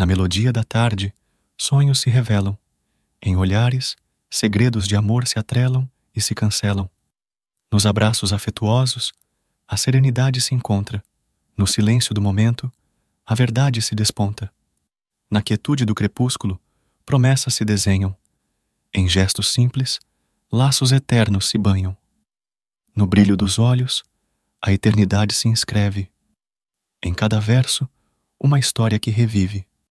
Na melodia da tarde, sonhos se revelam. Em olhares, segredos de amor se atrelam e se cancelam. Nos abraços afetuosos, a serenidade se encontra. No silêncio do momento, a verdade se desponta. Na quietude do crepúsculo, promessas se desenham. Em gestos simples, laços eternos se banham. No brilho dos olhos, a eternidade se inscreve. Em cada verso, uma história que revive.